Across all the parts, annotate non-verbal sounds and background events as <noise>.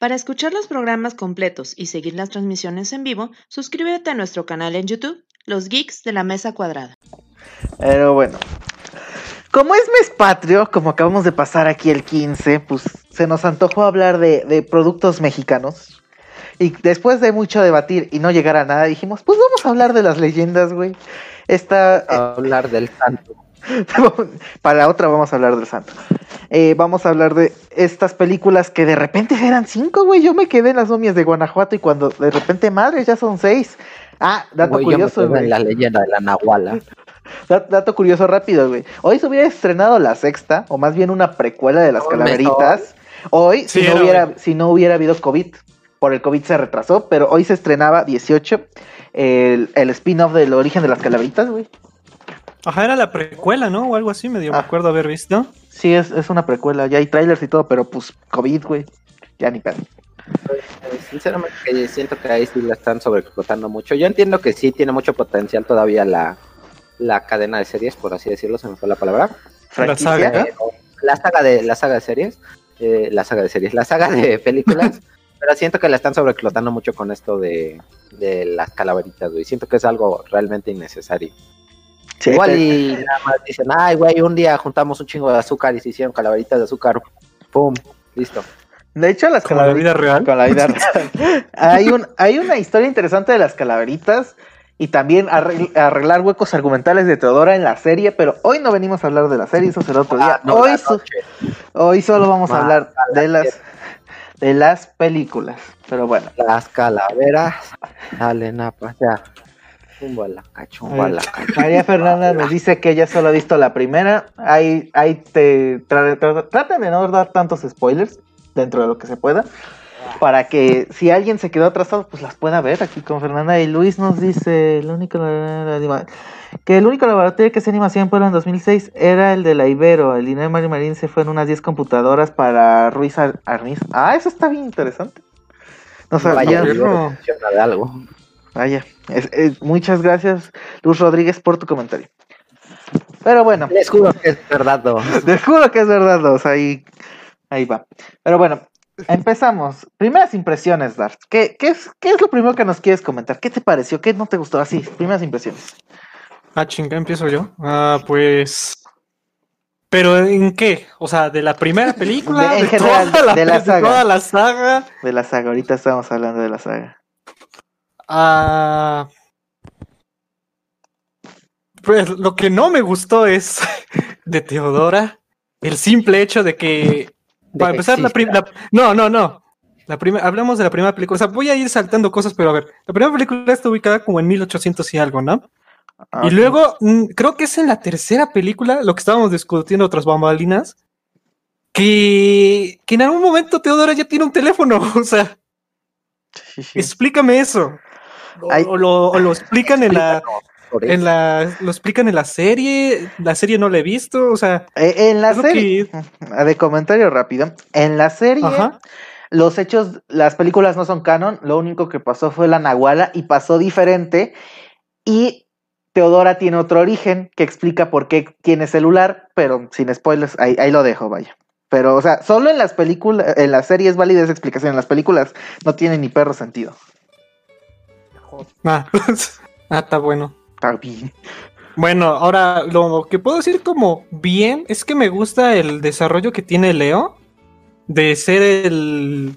Para escuchar los programas completos y seguir las transmisiones en vivo, suscríbete a nuestro canal en YouTube, Los Geeks de la Mesa Cuadrada. Pero bueno, como es mes patrio, como acabamos de pasar aquí el 15, pues se nos antojó hablar de, de productos mexicanos. Y después de mucho debatir y no llegar a nada, dijimos, pues vamos a hablar de las leyendas, güey. Esta, A hablar del santo. Para la otra vamos a hablar del santo. Eh, vamos a hablar de estas películas que de repente eran cinco, güey. Yo me quedé en las momias de Guanajuato y cuando de repente, madre, ya son seis. Ah, dato Güey, yo me curioso, quedé en la leyenda de la Nahuala. Dat- Dato curioso rápido, güey. Hoy se hubiera estrenado la sexta, o más bien una precuela de las calaveritas. Hoy, Sí, si, no era hubiera, si no hubiera habido COVID. Por el COVID se retrasó, pero hoy se estrenaba 18 el, el spin-off del origen de las calaveritas, güey. Ajá, era la precuela, ¿no? O algo así, medio me Ah. acuerdo haber visto. Sí, es, es una precuela. Ya hay trailers y todo, pero pues COVID, güey. Ya ni pedo. Eh, Sinceramente, que siento que ahí sí la están sobreexplotando mucho. Yo entiendo que sí tiene mucho potencial todavía la, la cadena de series, por así decirlo, se me fue la palabra. Franquicia. saga. Eh, la saga de la saga de series, eh, la saga de series, la saga de <laughs> películas, pero siento que la están sobreexplotando mucho con esto de, de las calaveritas, güey. Siento que es algo realmente innecesario. Sí, Igual y nada más dicen, ay, güey, un día juntamos un chingo de azúcar y se hicieron calaveritas de azúcar. Pum, listo. De hecho, las la calaveritas. vida real. Con la vida <laughs> real. hay, un, hay una historia interesante de las calaveritas y también arregl- arreglar huecos argumentales de Teodora en la serie, pero hoy no venimos a hablar de la serie, eso será otro día. Ah, no, hoy, la so- hoy solo vamos a Ah, hablar la de las, de las películas. Pero bueno, Las calaveras salen a pasear. Chumbala, cachumbala, María Fernanda nos dice que ella solo ha visto la primera. Ahí, ahí te tra- tra- traten de no dar tantos spoilers dentro de lo que se pueda. Para que si alguien se quedó atrasado, pues las pueda ver aquí con Fernanda. Y Luis nos dice el único que el único laboratorio que hacía animación en Puebla en 2006 era el de la Ibero. El dinero de Mario Marín se fue en unas 10 computadoras para Ruiz Ar- Arniz. Ah, eso está bien interesante. No sabía. Vaya, no. de algo. Vaya, es- es- muchas gracias, Luz Rodríguez, por tu comentario. Pero bueno, Les juro que es verdad. no. <laughs> te juro que es verdad, dos, ahí, ahí va. Pero bueno, empezamos. Primeras impresiones, Dart. ¿Qué, qué, es, ¿Qué es lo primero que nos quieres comentar? ¿Qué te pareció? ¿Qué no te gustó? Así, primeras impresiones. Ah, chinga, empiezo yo. Ah, pues. ¿Pero en qué? O sea, de la primera película, <laughs> De- en de, general, toda, la, de la <laughs> de saga. toda la saga. De la saga, ahorita estamos hablando de la saga. Ah, pues lo que no me gustó es <laughs> de Teodora el simple hecho de que para que empezar la, la- no no no. La hablamos de la primera película o sea voy a ir saltando cosas pero a ver la primera película está ubicada como en 1800 y algo no Ah, y luego mm, creo que es en la tercera película lo que estábamos discutiendo otras bambalinas que que en algún momento Teodora ya tiene un teléfono <laughs> o sea sí, sí. explícame eso o, lo, o lo explican en la en la lo explican en la serie la serie no la he visto o sea Eh, en la serie, <laughs> de comentario rápido, en la serie, Ajá. los hechos, las películas no son canon, lo único que pasó fue la Nahuala y pasó diferente. Y Teodora tiene otro origen que explica por qué tiene celular, pero sin spoilers, ahí, ahí lo dejo, vaya. Pero, o sea, solo en las películas, en la serie es válida esa explicación, en las películas no tiene ni perro sentido. Ah, <laughs> ah, está bueno. Está bien. bueno ahora lo que puedo decir como bien es que me gusta el desarrollo que tiene Leo de ser el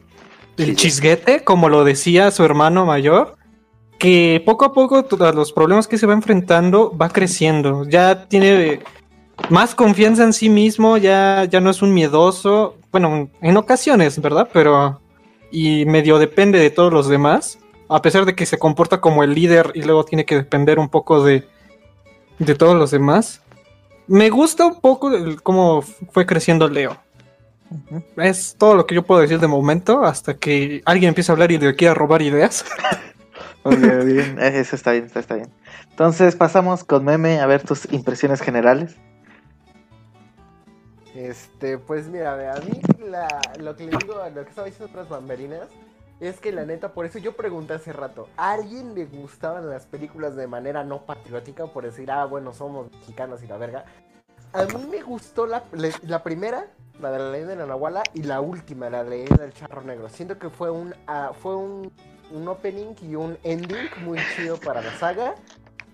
el Sí. chisguete como lo decía su hermano mayor que poco a poco todos los problemas que se va enfrentando va creciendo. Ya tiene más confianza en sí mismo ya ya no es un miedoso bueno en ocasiones verdad pero y medio depende de todos los demás, a pesar de que se comporta como el líder y luego tiene que depender un poco de, de todos los demás. Me gusta un poco el- cómo fue creciendo Leo. Es todo lo que yo puedo decir de momento, hasta que alguien empiece a hablar y le quiera robar ideas. <laughs> Muy bien. Eh, Eso está bien, está, está bien. Entonces pasamos con Meme a ver tus impresiones generales. Este, pues mira, a mí la- lo que le digo a lo que estaba diciendo otras bamberinas es que la neta, por eso yo pregunté hace rato, ¿a alguien le gustaban las películas de manera no patriótica? Por decir, ah, bueno, somos mexicanos y la verga. a mí me gustó la, la- primera, la de la leyenda de la Nahuala, y la última, la de la leyenda del charro negro. Siento que fue un, ah, fue un, un opening y un ending muy chido para la saga.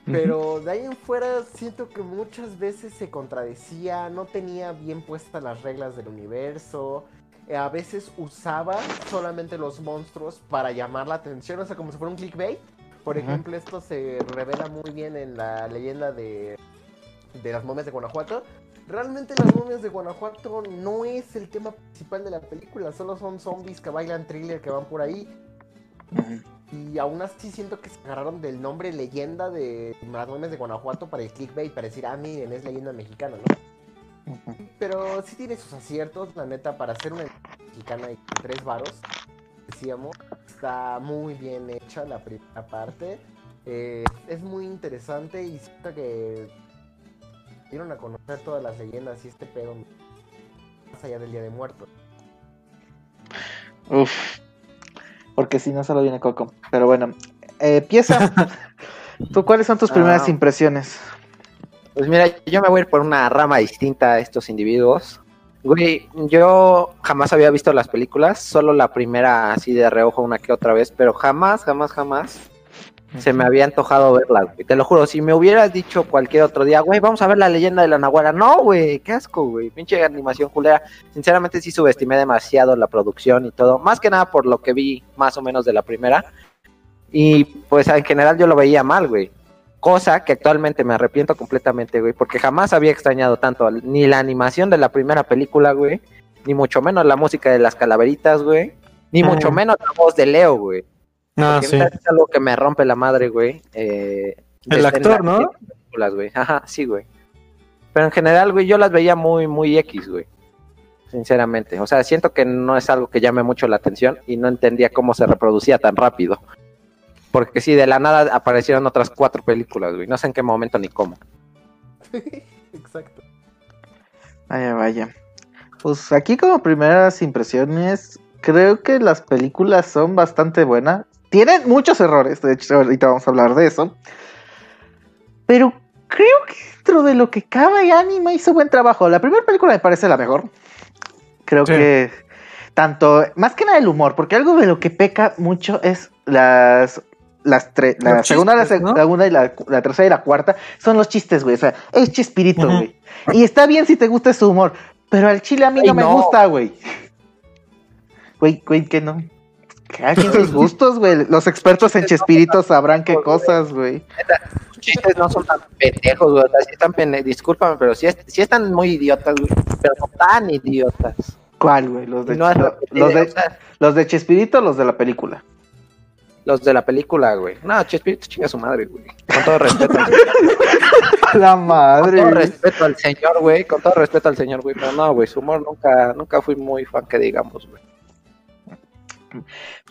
Pero de ahí en fuera siento que muchas veces se contradecía, no tenía bien puestas las reglas del universo. Eh, A veces usaba solamente los monstruos para llamar la atención, o sea, como si fuera un clickbait. Por ejemplo, esto se revela muy bien en la leyenda de, de las momias de Guanajuato. Realmente las momias de Guanajuato no es el tema principal de la película, solo son zombies que bailan thriller que van por ahí. Y aún así siento que se agarraron del nombre leyenda de las momias de Guanajuato para el clickbait, para decir, ah, miren, es leyenda mexicana, ¿no? Pero sí tiene sus aciertos, la neta, para hacer una mexicana y con tres varos, decíamos, está muy bien hecha la primera parte. Eh, es muy interesante y siento que dieron a conocer todas las leyendas y este pedo más allá del Día de Muertos. Uf. Porque si no solo viene Coco. Pero bueno. Eh, pieza. <laughs> ¿Tú cuáles son tus primeras Ah. impresiones? Pues mira, yo me voy a ir por una rama distinta a estos individuos. Güey, yo jamás había visto las películas, solo la primera así de reojo una que otra vez, pero jamás, jamás, jamás se me había antojado verlas, güey. Te lo juro, si me hubieras dicho cualquier otro día, güey, vamos a ver la leyenda de la Nahuala. No, güey, qué asco, güey. Pinche animación culera. Sinceramente sí subestimé demasiado la producción y todo. Más que nada por lo que vi más o menos de la primera. Y pues en general yo lo veía mal, güey. Cosa que actualmente me arrepiento completamente, güey, porque jamás había extrañado tanto ni la animación de la primera película, güey, ni mucho menos la música de las calaveritas, güey, ni Mm. mucho menos la voz de Leo, güey. Ah, Porque sí. Es algo que me rompe la madre, güey. eh, El actor, ¿no? películas, güey. Ajá, sí, güey. Pero en general, güey, yo las veía muy, muy X, güey. Sinceramente. O sea, siento que no es algo que llame mucho la atención y no entendía cómo se reproducía tan rápido. Porque sí, de la nada aparecieron otras cuatro películas, güey. No sé en qué momento ni cómo. <laughs> Exacto. Vaya, vaya. Pues aquí como primeras impresiones, creo que las películas son bastante buenas. Tienen muchos errores, de hecho ahorita vamos a hablar de eso. Pero creo que dentro de lo que cabe Anima hizo buen trabajo. La primera película me parece la mejor. Creo Sí. que tanto, más que nada el humor, porque algo de lo que peca mucho es las... Las tres, la Los segunda, la segunda y la, la tercera y la cuarta son los chistes, güey. O sea, es chispirito, güey. Y está bien si te gusta su humor, pero al chile a mí Ay, no me gusta, güey. Güey, güey, que no. Cada quien sus <laughs> gustos, güey. Los expertos en Chespirito sabrán qué cosas, güey. Los chistes no son tan pendejos, güey. O sea, sí están pende- Discúlpame, pero sí, es- sí están muy idiotas, güey. Pero no tan idiotas. ¿Cuál, güey? Los de, No los, de, los de Chespirito o los de la película. Los de la película, güey. No, Chespirito chinga su madre, güey. Con todo respeto. <laughs> La Con madre. todo güey. respeto al señor, güey. Con todo respeto al señor, güey. Pero no, güey. Su humor nunca, nunca fui muy fan que digamos, güey.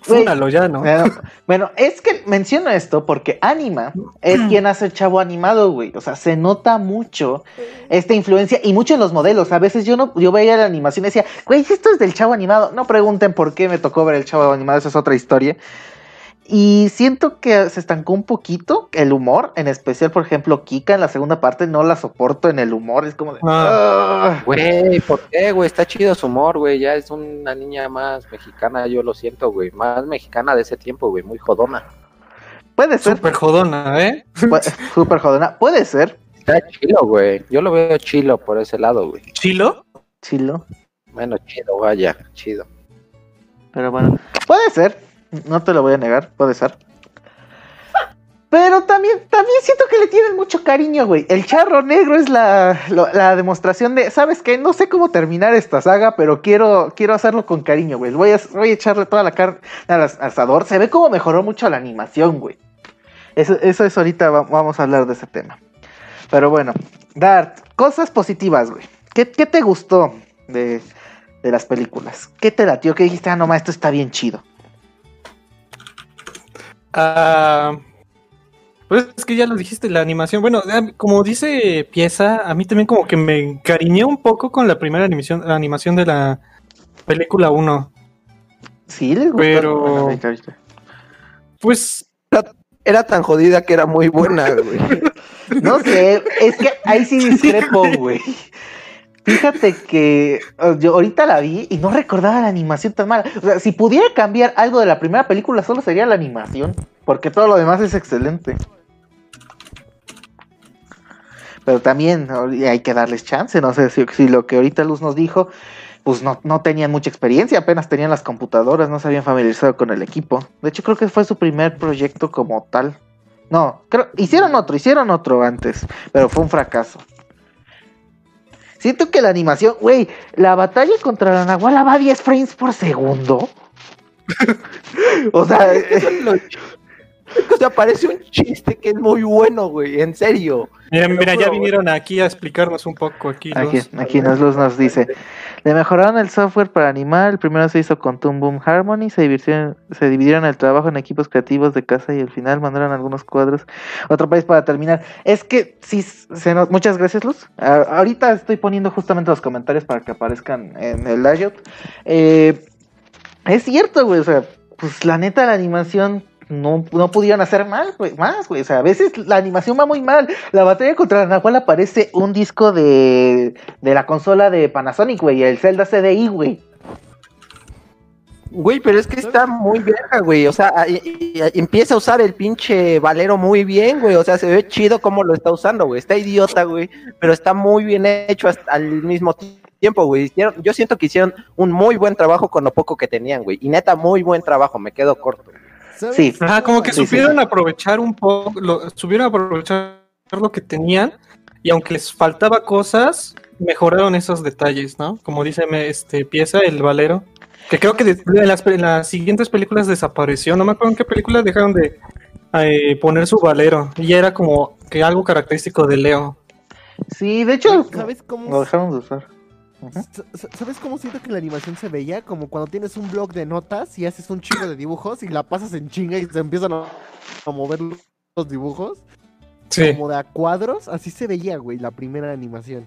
Fúnalo ya, ¿no? Bueno, bueno, es que menciono esto porque Anima es quien hace el chavo animado, güey. O sea, se nota mucho esta influencia y mucho en los modelos. A veces yo no, yo veía la animación y decía, güey, esto es del chavo animado. No pregunten por qué me tocó ver el chavo animado, esa es otra historia. Y siento que se estancó un poquito el humor, en especial, por ejemplo, Kika en la segunda parte no la soporto en el humor, es como de... Ah. "Ah". Güey, ¿por qué, güey? Está chido su humor, güey. Ya es una niña más mexicana, yo lo siento, güey. Más mexicana de ese tiempo, güey. Muy jodona. Puede ser, Súper jodona, ¿eh? <laughs> súper jodona, puede ser, Está chilo, güey. Yo lo veo chilo por ese lado, güey. ¿Chilo? chilo. Bueno, chido, vaya, chido. Pero bueno, puede ser. No te lo voy a negar, puede ser. Pero también, también siento que le tienen mucho cariño, güey. El charro negro es la, demostración de, ¿sabes qué? No sé cómo terminar esta saga, pero quiero, quiero hacerlo con cariño, güey. Voy a, voy a echarle toda la carne al as- asador. Se ve como mejoró mucho la animación, güey. Eso, eso es ahorita, va- vamos a hablar de ese tema. Pero bueno, Dart, cosas positivas, güey. ¿Qué, qué te gustó de, de las películas? ¿Qué te latió? ¿Qué dijiste? Ah, no, ma, esto está bien chido. Ah, pues es que ya lo dijiste, la animación. Bueno, como dice Pieza, a mí también como que me encariñé un poco con la primera animación, la animación de la película 1. Sí, les gustó. Pero- ahorita. Pues era tan jodida que era muy buena, güey. <laughs> No sé, es que ahí sí <laughs> discrepo, güey. Fíjate que yo ahorita la vi y no recordaba la animación tan mala. O sea, si pudiera cambiar algo de la primera película, solo sería la animación. Porque todo lo demás es excelente. Pero también hay que darles chance. No sé si, si lo que ahorita Luz nos dijo, pues no, no tenían mucha experiencia, apenas tenían las computadoras, no se habían familiarizado con el equipo. De hecho, creo que fue su primer proyecto como tal. No, creo, hicieron otro, hicieron otro antes, pero fue un fracaso. Siento que la animación, güey, la batalla contra la Nahuala va a 10 frames por segundo. <laughs> o sea, O sea, parece un chiste que es muy bueno, güey, en serio. Mira, mira, ya vinieron aquí a explicarnos un poco aquí. aquí, los- aquí nos, Luz nos dice, le mejoraron el software para animar, el primero se hizo con Toon Boom Harmony, se dividieron, se dividieron el trabajo en equipos creativos de casa y al final mandaron algunos cuadros. Otro país para terminar. Es que sí, se nos... muchas gracias Luz. A- ahorita estoy poniendo justamente los comentarios para que aparezcan en el layout. Eh, es cierto, güey, o sea, pues la neta la animación no, no pudieron hacer mal, güey, más, güey. O sea, a veces la animación va muy mal. La batalla contra la Nahual aparece un disco de, de la consola de Panasonic, güey, el Zelda CDI, güey. Güey, pero es que está muy vieja, güey. O sea, empieza a usar el pinche Valero muy bien, güey. O sea, se ve chido cómo lo está usando, güey. Está idiota, güey. Pero está muy bien hecho al mismo tiempo, güey. Yo siento que hicieron un muy buen trabajo con lo poco que tenían, güey. Y neta, muy buen trabajo. Me quedo corto. ¿Sabes? Sí. Ajá, como que Sí, sí. supieron aprovechar un poco, lo, supieron aprovechar lo que tenían y aunque les faltaba cosas, mejoraron esos detalles, ¿no? Como dice me- este pieza, el valero, que creo que de- en, las, en las siguientes películas desapareció, no me acuerdo en qué películas dejaron de eh, poner su valero y era como que algo característico de Leo. Sí, de hecho, ¿Sabes cómo? lo dejaron de usar. ¿Sabes cómo siento que la animación se veía? Como cuando tienes un blog de notas y haces un chingo de dibujos y la pasas en chinga y se empiezan a, a mover los dibujos. Sí. Como de a cuadros, así se veía, güey, la primera animación.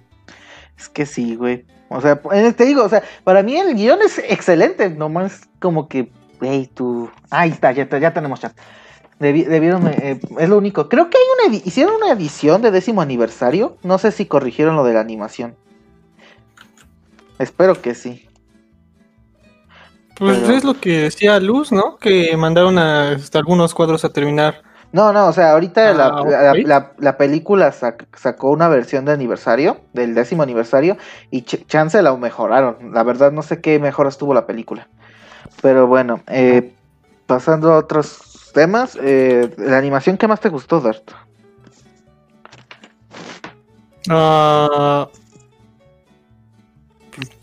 Es que sí, güey. O sea, eh, te digo, o sea, para mí el guion es excelente, nomás como que, hey, tú... Ahí está, ya, ya tenemos chat. Debi- debieron, eh, es lo único. Creo que hay una hicieron una edición de décimo aniversario. No sé si corrigieron lo de la animación. Espero que sí. Pues Pero- es lo que decía Luz, ¿no? Que mandaron a, este, algunos cuadros a terminar. No, no, o sea, ahorita la, Ah, la- ok. la- la película sac- sacó una versión de aniversario, del décimo aniversario, y ch- chance la mejoraron. La verdad no sé qué mejoras tuvo la película. Pero bueno, eh, pasando a otros temas, eh, la animación que más te gustó, Dart. Ah,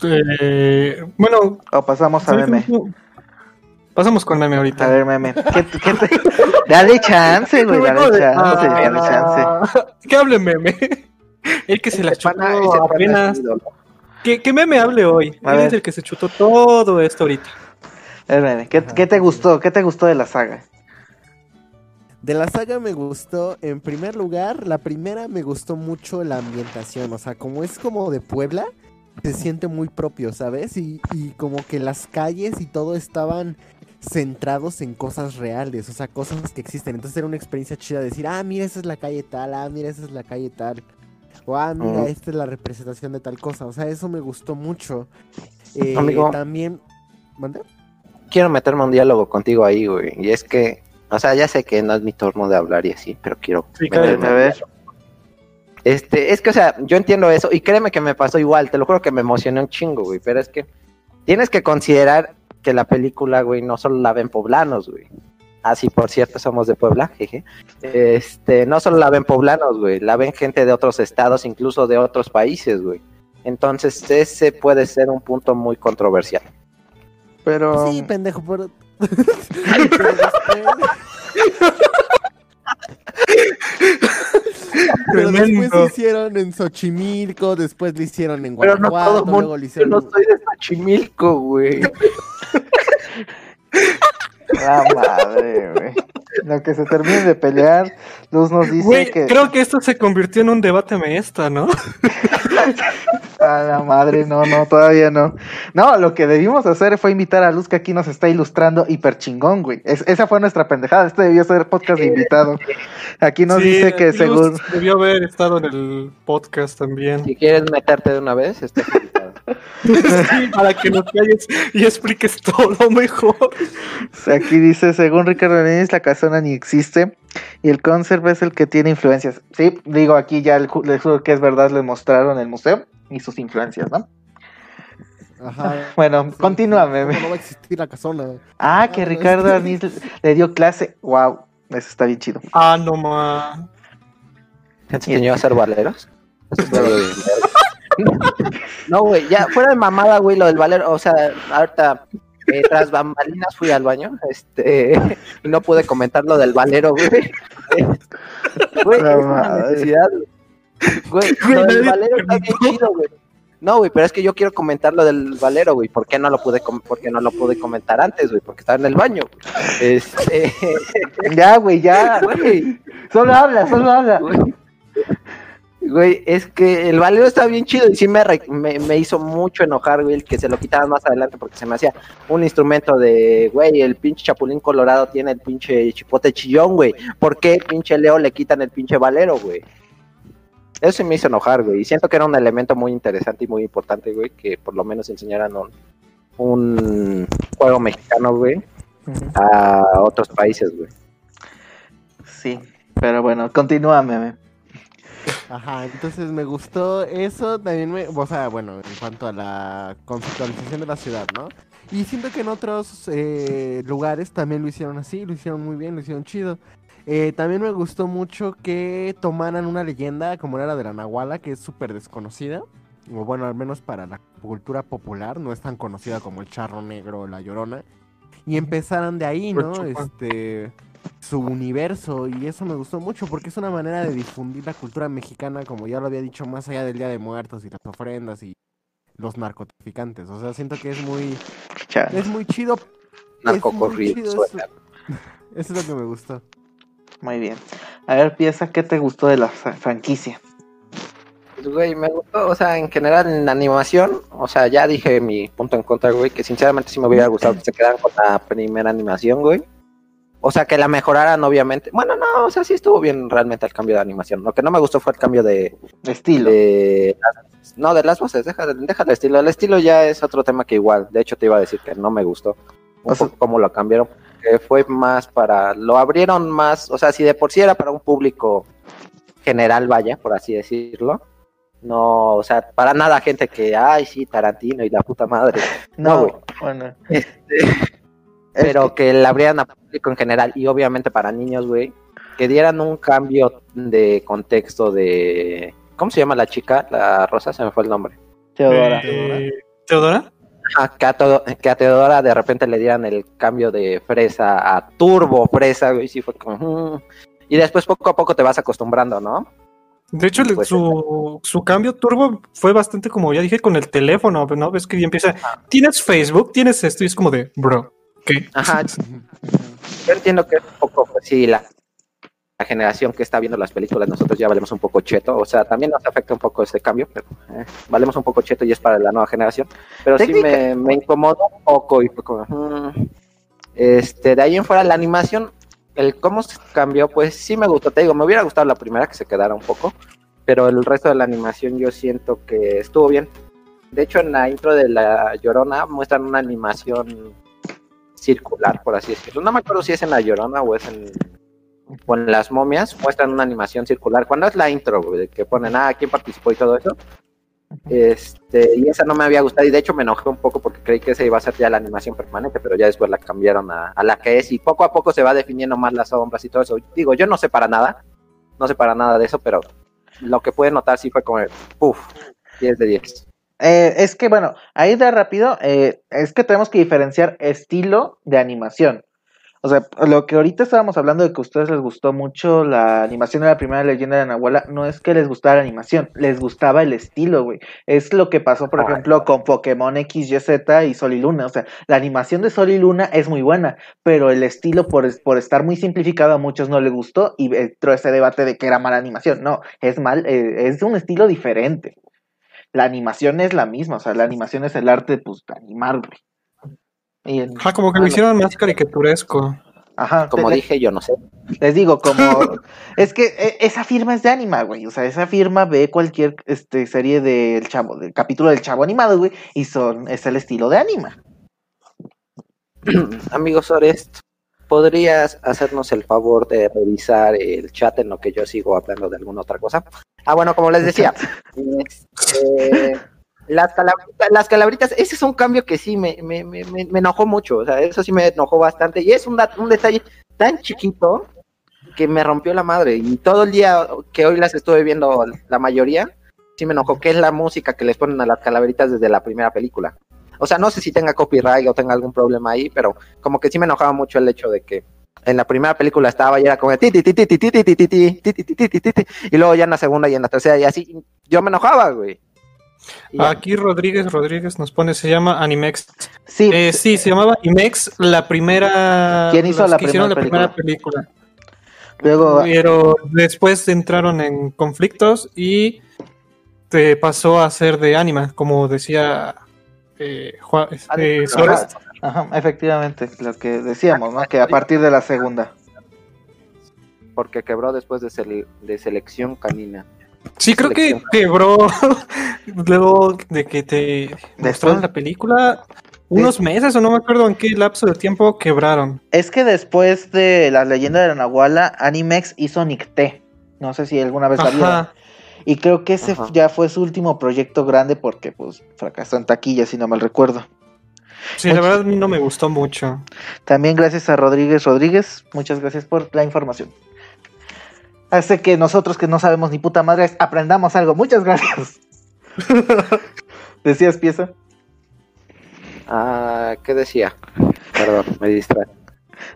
eh, bueno, O pasamos a meme. pasamos con meme ahorita. A ver, meme. ¿Qué, qué te- Dale chance, <laughs> güey, dale chance, dale chance. Ah, <laughs> Que hable meme. <laughs> El que se la es apenas. que meme hable hoy. Él es el que se chutó todo esto ahorita. A ver, meme, ¿qué, qué te gustó? ¿Qué te gustó de la saga? De la saga me gustó, en primer lugar, la primera me gustó mucho la ambientación, o sea, como es como de Puebla, se siente muy propio, ¿sabes? Y, y como que las calles y todo estaban centrados en cosas reales, o sea, cosas que existen. Entonces era una experiencia chida decir, ah, mira, esa es la calle tal, ah, mira, esa es la calle tal. O, ah, mira, esta es la representación de tal cosa. O sea, eso me gustó mucho. Eh, Amigo. También... ¿Mande? Quiero meterme un diálogo contigo ahí, güey. Y es que, o sea, ya sé que no es mi turno de hablar y así, pero quiero Sí, meterme A ver. diálogo. Este, es que, o sea, yo entiendo eso y créeme que me pasó igual, te lo juro que me emocioné un chingo, güey, pero es que tienes que considerar que la película, güey, no solo la ven poblanos, güey. Ah, sí, por cierto, somos de Puebla, jeje. Este, no solo la ven poblanos, güey, la ven gente de otros estados, incluso de otros países, güey. Entonces, ese puede ser un punto muy controversial. Pero... Sí, pendejo, pero... <laughs> <laughs> <laughs> Pero después- lo hicieron en Xochimilco, después lo hicieron en no Guanajuato, luego lo Yo hicieron... no soy de Xochimilco, güey. <laughs> La madre, güey. Lo que se termine de pelear, Luz nos dice Güey, que... creo que esto se convirtió en un debate maestra, ¿no? <laughs> A la madre, no, no, todavía no. No, lo que debimos hacer fue invitar a Luz que aquí nos está ilustrando hiper chingón, güey. Es- esa fue nuestra pendejada. Este debió ser podcast de invitado. Aquí nos Sí, dice que Luz según. Debió haber estado en el podcast también. Si quieres meterte de una vez, este <laughs> Sí, para que nos calles y expliques todo mejor. Aquí dice, según Ricardo Benítez, la casona ni existe y el conserve es el que tiene influencias. Sí, digo aquí ya el juro que es verdad, les mostraron el museo y sus influencias, ¿no? Ajá. <laughs> Bueno, Sí, continúame. ¿cómo no va a existir la casona? Ah, que Ah, Ricardo Arniz le- le dio clase. Wow, eso está bien chido. Ah, no ma. ¿Te enseñó a hacer verga. <laughs> No, güey, ya fuera de mamada, güey, lo del valero, o sea, ahorita eh, tras bambalinas fui al baño, este, <laughs> y no pude comentar lo del valero, güey. Güey, es una madre. necesidad, güey. <laughs> Güey, lo del valero está bien chido, güey. No, güey, pero es que yo quiero comentar lo del valero, güey. ¿Por qué no lo pude, com- por qué no lo pude comentar antes, güey? Porque estaba en el baño. Este, <laughs> Ya, güey, ya. <laughs> güey, Solo habla, solo habla. Güey. Güey, es que el valero está bien chido y sí me, re- me, me hizo mucho enojar, güey, el que se lo quitaran más adelante porque se me hacía un instrumento de, güey, el pinche chapulín colorado tiene el pinche chipote chillón, güey. ¿Por qué pinche Leo le quitan el pinche valero, güey? Eso sí me hizo enojar, güey. Y siento que era un elemento muy interesante y muy importante, güey, que por lo menos enseñaran un, un juego mexicano, güey, a otros países, güey. Sí, pero bueno, continúame. Ajá, entonces me gustó eso, también me, o sea, bueno, en cuanto a la conceptualización de la ciudad, ¿no? Y siento que en otros eh, lugares también lo hicieron así, lo hicieron muy bien, lo hicieron chido. Eh, también me gustó mucho que tomaran una leyenda como era la de la Nahuala, que es súper desconocida, o bueno, al menos para la cultura popular, no es tan conocida como el charro negro o la llorona, y empezaran de ahí, ¿no? Este, su universo, y eso me gustó mucho porque es una manera de difundir la cultura mexicana, como ya lo había dicho, más allá del Día de Muertos y las ofrendas y los narcotraficantes. O sea, siento que es muy, Chale. es muy chido. Narco es muy corrido, chido eso. <laughs> Eso es lo que me gustó. Muy bien. A ver, piensa, ¿qué te gustó de la fra- franquicia? Pues, Güey, me gustó, o sea, en general en la animación, o sea, ya dije mi punto en contra, güey, que sinceramente sí me hubiera gustado que se quedaran con la primera animación, güey. O sea, que la mejoraran, obviamente. Bueno, no, o sea, sí estuvo bien realmente el cambio de animación. Lo que no me gustó fue el cambio de... Estilo. de no, de las voces, deja, deja el estilo. El estilo ya es otro tema que igual, de hecho te iba a decir que no me gustó. Un O sea- poco cómo lo cambiaron, que fue más para... Lo abrieron más, o sea, si de por sí era para un público general, vaya, por así decirlo. No, o sea, para nada gente que, ay, sí, Tarantino y la puta madre. <laughs> no, güey. bueno. Este, <laughs> Es <laughs> pero que la abrieran a público en general y obviamente para niños, güey, que dieran un cambio de contexto de... ¿Cómo se llama la chica? La Rosa, se me fue el nombre. Teodora. Eh, ¿Teodora? Ajá, que, a Teodora de repente le dieran el cambio de fresa a turbo fresa, güey, sí fue como... mm. Y después poco a poco te vas acostumbrando, ¿no? De hecho, Pues, su, su cambio turbo fue bastante como ya dije con el teléfono, ¿no? Ves que ya empieza, tienes Facebook, tienes esto y es como de, bro, ¿qué? Ajá, <laughs> yo entiendo que es un poco, pues sí, la generación que está viendo las películas, nosotros ya valemos un poco cheto, o sea, también nos afecta un poco ese cambio, pero eh, valemos un poco cheto y es para la nueva generación, pero sí Técnica- me, me incomodó un poco y fue como, mm. este, de ahí en fuera la animación, el cómo se cambió, pues sí me gustó, te digo, me hubiera gustado la primera que se quedara un poco, pero el resto de la animación yo siento que estuvo bien. De hecho, en la intro de La Llorona muestran una animación circular, por así decirlo. No me acuerdo si es en La Llorona o es en, en Las Momias. Muestran una animación circular. Cuando es la intro, güey, que ponen, ah, quién participó y todo eso. Este, y esa no me había gustado y de hecho me enojé un poco porque creí que esa iba a ser ya la animación permanente, pero ya después la cambiaron a, a la que es y poco a poco se va definiendo más las sombras y todo eso. Digo, yo no sé para nada, no sé para nada de eso, pero lo que pude notar sí fue como, puff, 10 de 10. Eh, es que, bueno, ahí de rápido, eh, es que tenemos que diferenciar estilo de animación. O sea, lo que ahorita estábamos hablando de que a ustedes les gustó mucho la animación de la primera leyenda de Nahuala, no es que les gustara la animación, les gustaba el estilo, güey. Es lo que pasó, por Ay. ejemplo, con Pokémon XYZ y Sol y Luna. O sea, la animación de Sol y Luna es muy buena, pero el estilo, por, por estar muy simplificado, a muchos no les gustó y entró ese debate de que era mala animación. No, es mal, eh, es un estilo diferente. la animación es la misma, o sea, la animación es el arte, pues, de animar, güey. Y en- Ajá, como que lo hicieron más caricaturesco. ajá, Como te- dije, yo no sé. Les digo, como. <laughs> es que eh, esa firma es de Anima, güey. O sea, esa firma ve cualquier este, serie del chavo, del capítulo del chavo animado, güey. Y son, es el estilo de Anima. <clears throat> Amigos Orest, ¿podrías hacernos el favor de revisar el chat en lo que yo sigo hablando de alguna otra cosa? Ah, bueno, como les decía, <laughs> este, las, calabritas, las calabritas, ese es un cambio que sí me, me, me, me- me enojó mucho, o sea, eso sí me enojó bastante, y es un, un detalle tan chiquito que me rompió la madre, y todo el día que hoy las estuve viendo, la mayoría, sí me enojó, que es la música que les ponen a las calaveritas desde la primera película. O sea, no sé si tenga copyright o tenga algún problema ahí, pero como que sí me enojaba mucho el hecho de que en la primera película estaba y era como ti, ti, ti, ti, ti, ti, ti, ti, ti, ti, ti, ti, ti, ti, y luego ya en la segunda y en la tercera y así yo me enojaba, güey. Aquí Rodríguez Rodríguez nos pone, se llama Animex. Sí, Eh, sí, se llamaba Animex, la primera. ¿Quién hizo la que hicieron la primera primera película? luego. Pero después entraron en conflictos y te pasó a ser de Anima, como decía eh, Juan- eh, Suárez. Ajá, efectivamente, lo que decíamos, ¿no? Que a partir de la segunda. porque quebró después de, sele- de selección canina. Sí, creo que quebró <laughs> luego de que te mostraron la película. Unos meses o no me acuerdo en qué lapso de tiempo quebraron. Es que después de la leyenda de la Nahuala, Animex hizo Nicté. No sé si alguna vez la vieron. Y creo que ese Ajá. ya fue su último proyecto grande porque, pues, fracasó en taquilla, si no mal recuerdo. Sí, la verdad a mí no me gustó mucho. También gracias a Rodríguez Rodríguez, muchas gracias por la información. Hace que nosotros que no sabemos ni puta madre aprendamos algo. Muchas gracias. <laughs> ¿Decías pieza? Ah, ¿qué decía? Perdón, me distrae.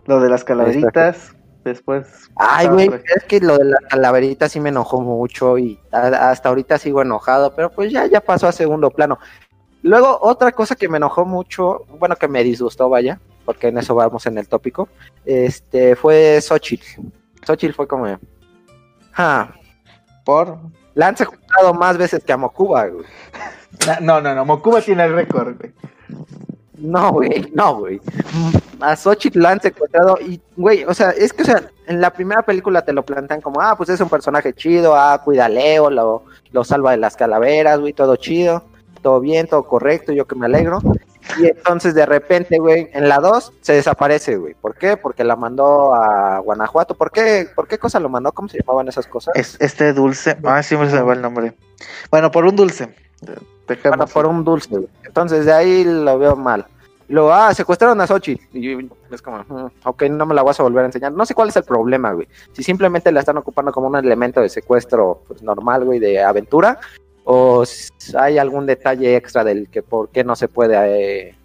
Lo de las calaveritas. Después. Ay, güey, es que lo de la calaverita sí me enojó mucho y hasta ahorita sigo enojado, pero pues ya, ya pasó a segundo plano. Luego, otra cosa que me enojó mucho, bueno, que me disgustó, vaya, porque en eso vamos en el tópico, este, fue Xochitl. Xochitl fue como, ah, Por. la han secuestrado más veces que a Mokuba, güey. No, no, no. Mokuba tiene el récord, güey. No, güey, no, güey. A Xochitl la han secuestrado y, güey, o sea, es que, o sea, en la primera película te lo plantean como, ah, pues es un personaje chido, ah, cuida a Leo, lo, lo salva de las calaveras, güey, todo chido, todo bien, todo correcto, yo que me alegro. Y entonces de repente, güey, en la 2 se desaparece, güey. ¿Por qué? Porque la mandó a Guanajuato. ¿Por qué? ¿Por qué cosa lo mandó? ¿Cómo se llamaban esas cosas? Es, este dulce. Ah, siempre se me va el nombre. Bueno, por un dulce. Dejemos- Bueno, por un dulce, güey. Entonces de ahí lo veo mal. Luego, ah, secuestraron a Sochi. Y es como, mm, ok, no me la vas a volver a enseñar. No sé cuál es el problema, güey. Si simplemente la están ocupando como un elemento de secuestro pues, normal, güey, de aventura. O si hay algún detalle extra del que por qué no se puede eh,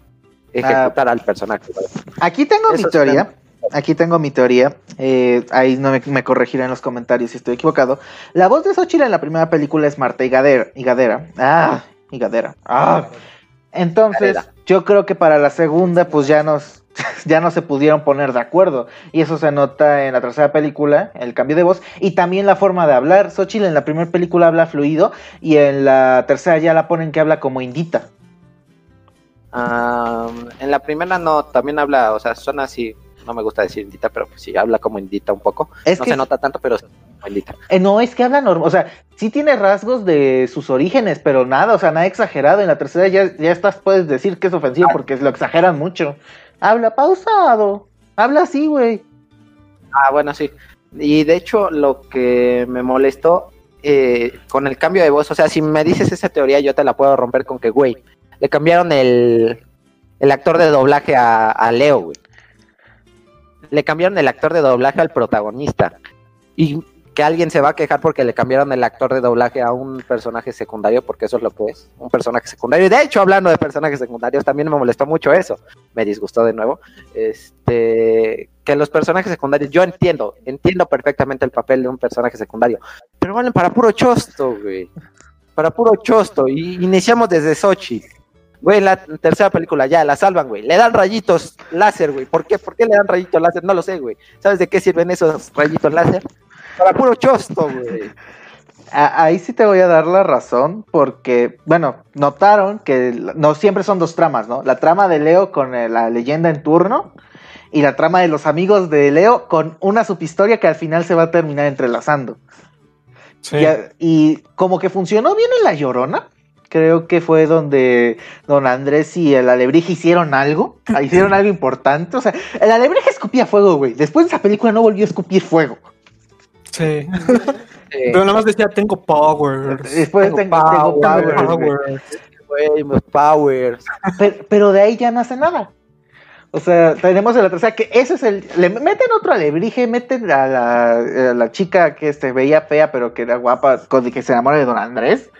ejecutar al personaje. Aquí tengo mi Eso teoría. Aquí tengo mi teoría. eh, ahí no me, me corregirán en los comentarios si estoy equivocado. La voz de Xochitl en la primera película es Marta Higadera. Higadera. Ah, Higadera. Ah. Entonces, Higadera. Yo creo que para la segunda, pues ya nos. <laughs> Ya no se pudieron poner de acuerdo. Y eso se nota en la tercera película, el cambio de voz. Y también la forma de hablar. Xochitl en la primera película habla fluido. Y en la tercera ya la ponen que habla como indita. En la primera no, también habla, o sea, suena así. No me gusta decir indita, pero pues sí, habla como indita un poco. Es no que se nota tanto, pero Eh, no, es que habla normal, o sea, sí tiene rasgos de sus orígenes, pero nada, o sea, nada exagerado. En la tercera ya, ya estás, puedes decir que es ofensivo porque lo exageran mucho. Habla pausado, habla así, güey. Ah, bueno, sí. Y de hecho, lo que me molestó eh, con el cambio de voz, o sea, si me dices esa teoría, yo te la puedo romper con que, güey, le cambiaron el, el actor de doblaje a, a Leo, güey. Le cambiaron el actor de doblaje al protagonista. Y que alguien se va a quejar porque le cambiaron el actor de doblaje a un personaje secundario, porque eso es lo que es, un personaje secundario. Y de hecho, hablando de personajes secundarios, también me molestó mucho eso. Me disgustó de nuevo. Este, que los personajes secundarios, yo entiendo, entiendo perfectamente el papel de un personaje secundario, pero valen para puro chosto, güey. Para puro chosto. Y iniciamos desde Sochi. Güey, la tercera película ya la salvan, güey. Le dan rayitos láser, güey. ¿Por qué? ¿Por qué le dan rayitos láser? No lo sé, güey. ¿Sabes de qué sirven esos rayitos láser? Para puro chosto, güey. ahí sí te voy a dar la razón porque, bueno, notaron que no siempre son dos tramas, ¿no? La trama de Leo con eh, la leyenda en turno y la trama de los amigos de Leo con una subhistoria que al final se va a terminar entrelazando. Sí. Y, y como que funcionó bien en La Llorona. Creo que fue donde don Andrés y el alebrije hicieron algo. <laughs> Hicieron algo importante. O sea, el alebrije escupía fuego, güey. Después de esa película no volvió a escupir fuego. Sí. <laughs> Eh, Pero nada más decía, tengo powers. Después Tengo tengo, tengo power, powers, güey. Powers. güey, mis powers. pero, pero de ahí ya no hace nada. O sea, tenemos en la tercera que ese es el. Le meten otro alebrije, meten a la, a la chica que se veía fea, pero que era guapa, con- que se enamora de Don Andrés.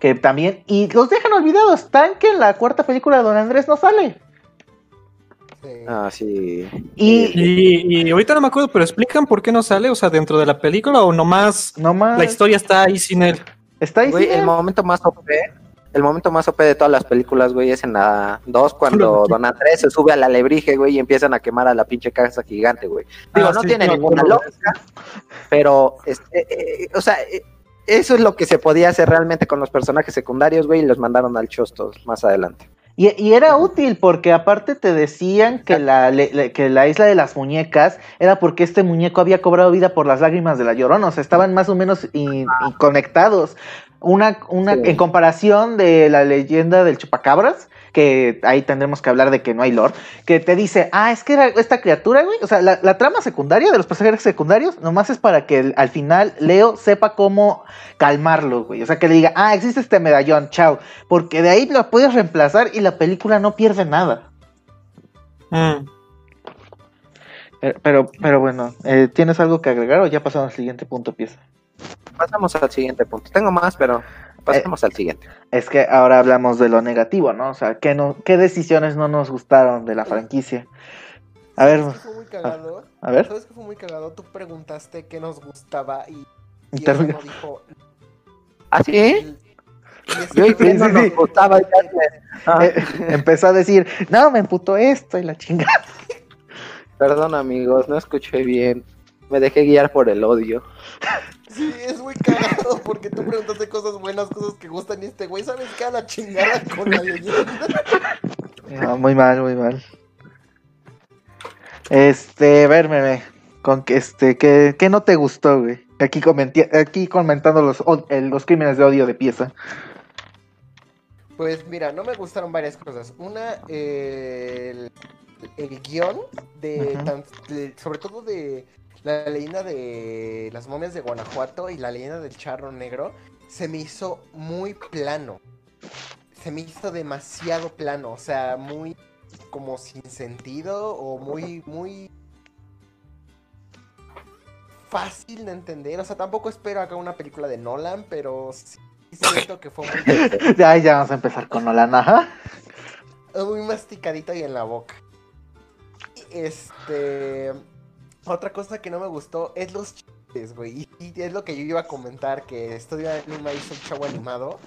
Que también. Y los dejan olvidados. Tan que en la cuarta película de Don Andrés no sale. Ah, sí. Y. Y, y ahorita no me acuerdo, pero explican por qué no sale, o sea, dentro de la película o nomás No más. la historia está ahí sin él. Está ahí. Güey, sí, el ¿eh? momento más OP, el momento más OP de todas las películas, güey, es en la 2 cuando Don Andrés se sube al alebrije, güey, y empiezan a quemar a la pinche casa gigante, güey. Digo, Ah, no sí, tiene ninguna lógica, pero, este, eh, eh, o sea, eh, eso es lo que se podía hacer realmente con los personajes secundarios, güey, y los mandaron al chostos más adelante. Y, y era útil porque aparte te decían que la, le- le- que la isla de las muñecas era porque este muñeco había cobrado vida por las lágrimas de la llorona. O sea, estaban más o menos in- in- conectados. Una, una, Sí. En comparación de la leyenda del chupacabras, que ahí tendremos que hablar de que no hay lore, que te dice, ah, es que era esta criatura, güey. O sea, la, la trama secundaria de los personajes secundarios nomás es para que el- al final Leo sepa cómo calmarlo, güey. O sea, que le diga, ah, existe este medallón, chao. Porque de ahí lo puedes reemplazar y la película no pierde nada. Mm. Eh, Pero, pero bueno, eh, ¿tienes algo que agregar o ya pasamos al siguiente punto, pieza? Pasamos al siguiente punto. Tengo más, pero pasemos al siguiente. Es que ahora hablamos de lo negativo, ¿no? O sea, ¿qué, no, qué decisiones no nos gustaron de la franquicia? A ver, ¿Sabes qué fue muy cagado? a ver. ¿Sabes qué fue muy cagado? Tú preguntaste qué nos gustaba y, y no dijo. ¿Ah, sí? y eso Yo no- dije, no sí, nos sí. gustaba. Ah, Eh, empezó a decir, no, me emputó esto y la chingada. Perdón, amigos, no escuché bien. Me dejé guiar por el odio. Sí, es muy cagado porque tú preguntaste cosas buenas, cosas que gustan y este güey, ¿sabes qué? A la chingada con la leyenda. No, muy mal, muy mal. Este, a ver, meme, con que este, ¿qué, qué no te gustó, güey? Aquí, comenté, aquí comentando los, los crímenes de odio de pieza. Pues mira, no me gustaron varias cosas. Una, eh, el, el guion de, Ujú. tan- de- sobre todo de la leyenda de las momias de Guanajuato y la leyenda del charro negro, se me hizo muy plano. Se me hizo demasiado plano, o sea, muy como sin sentido o muy, muy fácil de entender. O sea, tampoco espero acá una película de Nolan, pero sí siento que fue muy <laughs> Ya, ya vamos a empezar con Nolan, ajá. muy masticadito y en la boca. Este. Otra cosa que no me gustó es los chistes, güey. Y, es lo que yo iba a comentar: que Estudio Anima hizo un chavo animado.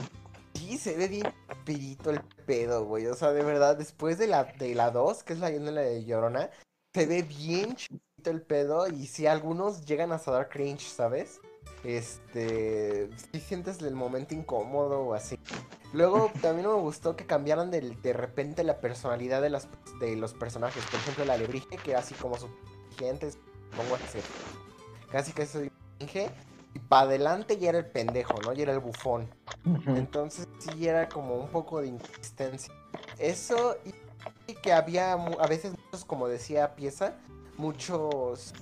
Sí, se ve bien pirito el pedo, güey. O sea, de verdad, después de la de la 2, que es la leyenda de Llorona, se ve bien chiquito el pedo. Y si algunos llegan hasta dar cringe, ¿sabes? Este. Si sientes el momento incómodo o así. Luego también no me gustó que cambiaran del- de, repente la personalidad de, las, de los personajes. Por ejemplo, la alebrije, que era así como su gente, pongo así. Casi que soy Inge. Y para adelante ya era el pendejo, ¿no? Ya era el bufón. Entonces sí era como un poco de inconsistencia. Eso y, y que había a veces muchos, como decía Pieza, muchos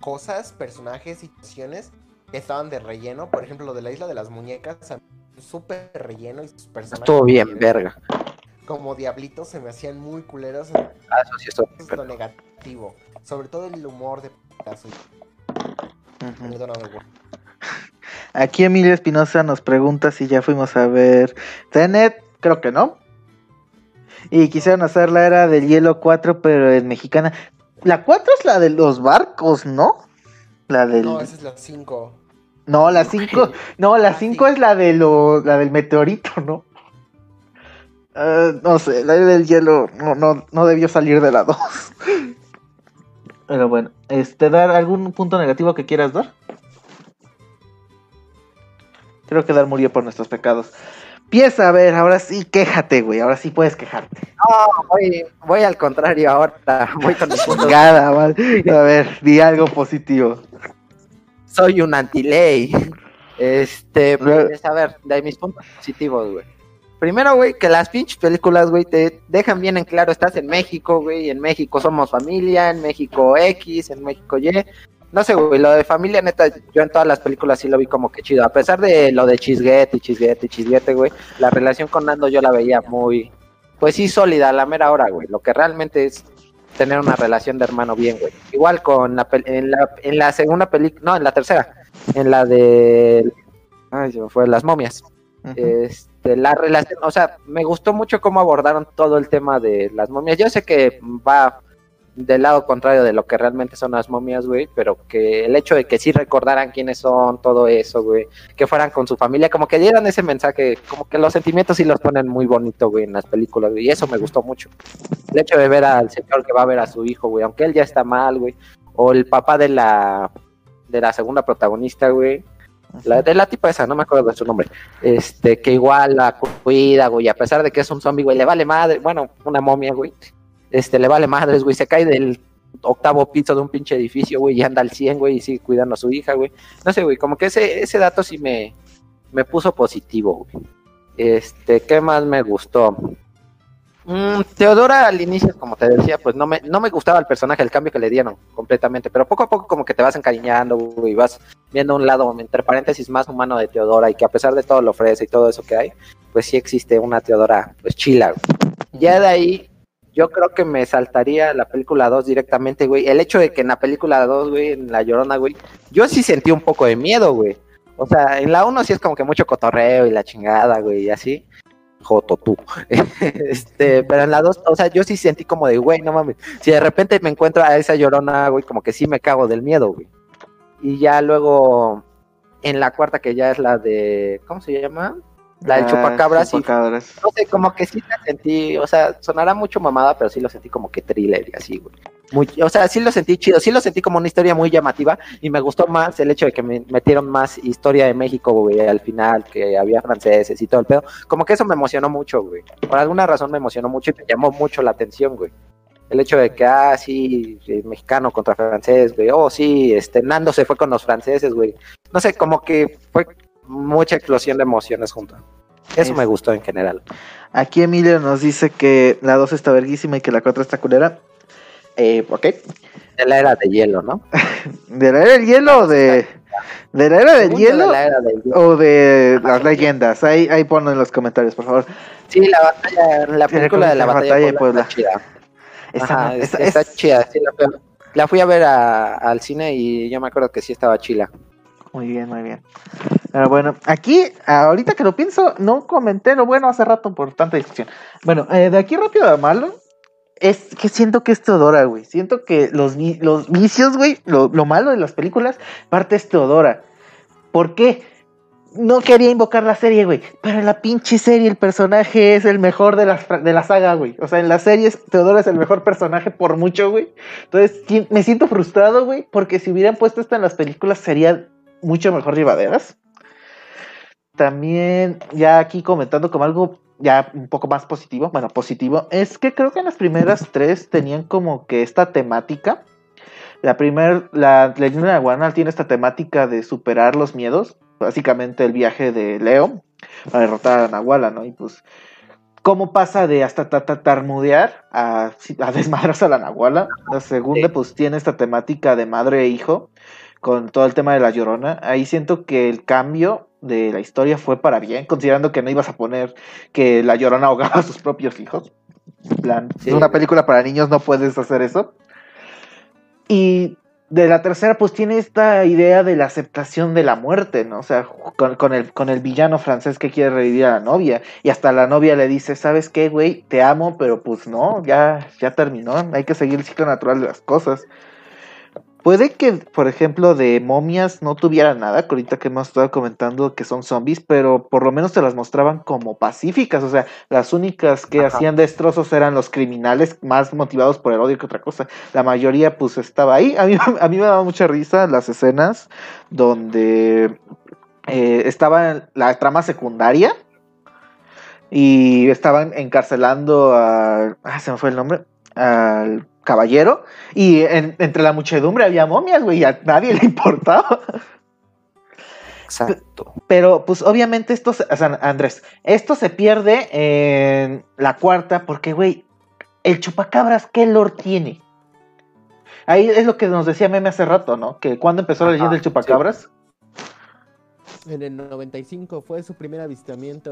cosas, personajes, situaciones que estaban de relleno. Por ejemplo, lo de la isla de las muñecas, a súper relleno y sus personajes Estuvo bien, verga. Como diablitos se me hacían muy culeros. Ah, eso sí es lo negativo. Sobre todo el humor de putazo. Perdóname, güey. Aquí Emilia Espinosa nos pregunta si ya fuimos a ver Tenet. Creo que no. Y quisieron hacer la era del hielo 4, pero en mexicana. La 4 es la de los barcos, ¿no? La del. No, esa es la 5. No, la 5. No, la Ah, 5 sí. es la de lo, la del meteorito, ¿no? Ah, no sé, la era del hielo no, no, no debió salir de la 2. Pero bueno, este, dar algún punto negativo que quieras dar. Creo que Dar murió por nuestros pecados. Empieza a ver, ahora sí, quéjate, güey. Ahora sí puedes quejarte. No, voy, voy al contrario ahora. Voy con mi mal. A ver, di algo positivo. Soy un anti-ley. Este, pues, a ver, de mis puntos positivos, güey. Primero, güey, que las pinches películas, güey, te dejan bien en claro, estás en México, güey, en México somos familia, en México X, en México Y. No sé, güey, lo de familia, neta, yo en todas las películas sí lo vi como que chido. A pesar de lo de chisguete y chisguete y chisguete, güey, la relación con Nando yo la veía muy, pues sí, sólida a la mera hora, güey. Lo que realmente es tener una relación de hermano bien, güey. Igual con la, en la, en la segunda película, no, en la tercera, en la de, ay, se me fue, Las momias. Ujú. Este, la relación, o sea, me gustó mucho cómo abordaron todo el tema de las momias. Yo sé que va del lado contrario de lo que realmente son las momias, güey, pero que el hecho de que sí recordaran quiénes son, todo eso, güey, que fueran con su familia, como que dieran ese mensaje, como que los sentimientos sí los ponen muy bonito, güey, en las películas, güey, y eso me gustó mucho. El hecho de ver al señor que va a ver a su hijo, güey, aunque él ya está mal, güey, o el papá de la de la segunda protagonista, güey, la, de la tipa esa, no me acuerdo de su nombre, este, que igual la cu- cuida, güey, a pesar de que es un zombie, güey, le vale madre, bueno, una momia, güey, este, le vale madres, güey, se cae del octavo piso de un pinche edificio, güey, y anda al 100, güey, y sigue cuidando a su hija, güey, no sé, güey, como que ese, ese dato sí me, me puso positivo, güey. Este, ¿qué más me gustó? Mm, Teodora al inicio, como te decía, pues no me, no me gustaba el personaje, el cambio que le dieron completamente, pero poco a poco como que te vas encariñando, y vas viendo un lado, entre paréntesis, más humano de Teodora y que a pesar de todo lo ofrece y todo eso que hay, pues sí existe una Teodora, pues chila. Ya de ahí, yo creo que me saltaría la película 2 directamente, güey. El hecho de que en la película 2, güey, en La Llorona, güey, yo sí sentí un poco de miedo, güey. O sea, en la 1 sí es como que mucho cotorreo y la chingada, güey, y así. Joto tú. <laughs> este, pero en la 2, o sea, yo sí sentí como de, güey, no mames. Si de repente me encuentro a esa llorona, güey, como que sí me cago del miedo, güey. Y ya luego, en la cuarta, que ya es la de, ¿cómo se llama? La del Ah, chupacabras, sí chupacabras. no sé, como que sí la sentí, o sea, sonará mucho mamada, pero sí lo sentí como que thriller y así, güey. Muy- o sea, sí lo sentí chido, sí lo sentí como una historia muy llamativa y me gustó más el hecho de que me metieron más historia de México, güey, al final, que había franceses y todo el pedo. Como que eso me emocionó mucho, güey. Por alguna razón me emocionó mucho y me llamó mucho la atención, güey. El hecho de que, ah, sí, mexicano contra francés, güey. Oh, sí, este, Nando se fue con los franceses, güey. No sé, como que fue mucha explosión de emociones juntas. Eso Es- me gustó en general. Aquí Emilio nos dice que la 2 está verguísima y que la 4 está culera. Eh, ok. De la era de hielo, ¿no? <laughs> ¿De la era del hielo o de. ¿De la era del hielo de la era del hielo. o de las leyendas? Ahí, ahí ponlo en los comentarios, por favor. Sí, la batalla, la película de la la batalla, de Puebla, Puebla. está chida. Esa Ajá, no- es- esa- está es- chida, sí, la, la fui a ver a- al cine y yo me acuerdo que sí estaba chila. Muy bien, muy bien. Pero bueno, aquí, ahorita que lo pienso, no comenté lo bueno hace rato por tanta discusión. Bueno, eh, de aquí rápido a malo, es que siento que es Teodora, güey. Siento que los, los vicios, güey, lo, lo malo de las películas, parte es Teodora. ¿Por qué? No quería invocar la serie, güey. Pero en la pinche serie el personaje es el mejor de la, de la saga, güey. O sea, en las series Teodora es el mejor personaje por mucho, güey. Entonces me siento frustrado, güey, porque si hubieran puesto esto en las películas sería mucho mejor llevaderas. También, ya aquí comentando como algo ya un poco más positivo, bueno, positivo, es que creo que en las primeras tres tenían como que esta temática. La primera, la leyenda de Guanal tiene esta temática de superar los miedos, básicamente el viaje de Leo para derrotar a la Nahuala, ¿no? Y pues, ¿cómo pasa de hasta ta- ta- tarmudear a, a desmadrarse a la Nahuala? La segunda, pues, tiene esta temática de madre e hijo, con todo el tema de la llorona. Ahí siento que el cambio de la historia fue para bien, considerando que no ibas a poner que la llorona ahogaba a sus propios hijos. En plan, Sí. es una película para niños, no puedes hacer eso. Y de la tercera, pues tiene esta idea de la aceptación de la muerte, ¿no? O sea, con, con el, con el villano francés que quiere revivir a la novia. Y hasta la novia le dice, ¿sabes qué, güey? Te amo, pero pues no, ya, ya terminó. Hay que seguir el ciclo natural de las cosas. Puede que, por ejemplo, de momias no tuviera nada, que ahorita que hemos estado comentando que son zombies, pero por lo menos te las mostraban como pacíficas, o sea, las únicas que Ajá. hacían destrozos eran los criminales más motivados por el odio que otra cosa. La mayoría pues estaba ahí. A mí, <laughs> a mí me daba mucha risa las escenas donde eh, estaba la trama secundaria y estaban encarcelando a... Ah, se me fue el nombre. Al caballero. Y en- entre la muchedumbre había momias, güey, y a nadie <laughs> le importaba. Exacto. Pero, pues, obviamente, esto, se- o sea, Andrés, esto se pierde en la cuarta porque, güey, el chupacabras, ¿qué lore tiene? Ahí es lo que nos decía Meme hace rato, ¿no? Que cuando empezó la leyenda del chupacabras. En el 95 fue su primer avistamiento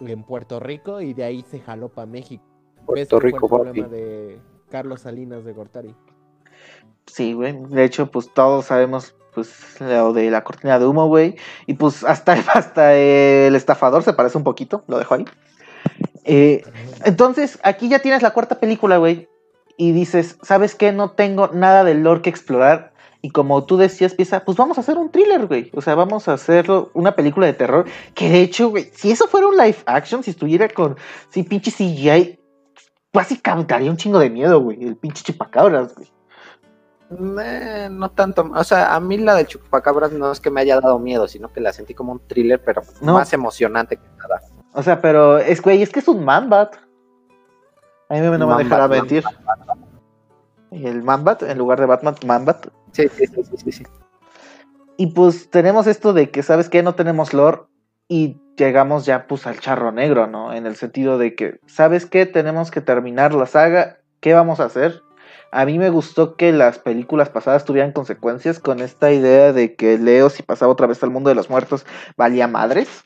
en, en Puerto Rico y de ahí se jaló para México. ¿Ves Puerto Rico, fue el papi. problema de Carlos Salinas de Gortari. Sí, güey. De hecho, pues todos sabemos, pues, lo de la cortina de humo, güey. Y pues hasta, hasta el estafador se parece un poquito, lo dejo ahí. Eh, entonces, aquí ya tienes la cuarta película, güey. Y dices, ¿sabes qué? No tengo nada del lore que explorar. Y como tú decías, piensa, pues vamos a hacer un thriller, güey. O sea, vamos a hacerlo una película de terror. Que de hecho, güey, si eso fuera un live action, si estuviera con, sí, pinche CGI, básicamente daría un chingo de miedo, güey. El pinche chupacabras, güey. Eh, no tanto, o sea, a mí la del chupacabras no es que me haya dado miedo, sino que la sentí como un thriller, pero No. más emocionante que nada. O sea, pero es, güey, es que es un man-bat. A mí no me dejará mentir. Y el man-bat, en lugar de Batman, man-bat. Sí, sí, sí, sí, sí, sí. Y pues tenemos esto de que, ¿sabes qué? No tenemos lore. Y llegamos ya pues al charro negro, ¿no? En el sentido de que, ¿sabes qué? Tenemos que terminar la saga. ¿Qué vamos a hacer? A mí me gustó que las películas pasadas tuvieran consecuencias con esta idea de que Leo, si pasaba otra vez al mundo de los muertos, valía madres.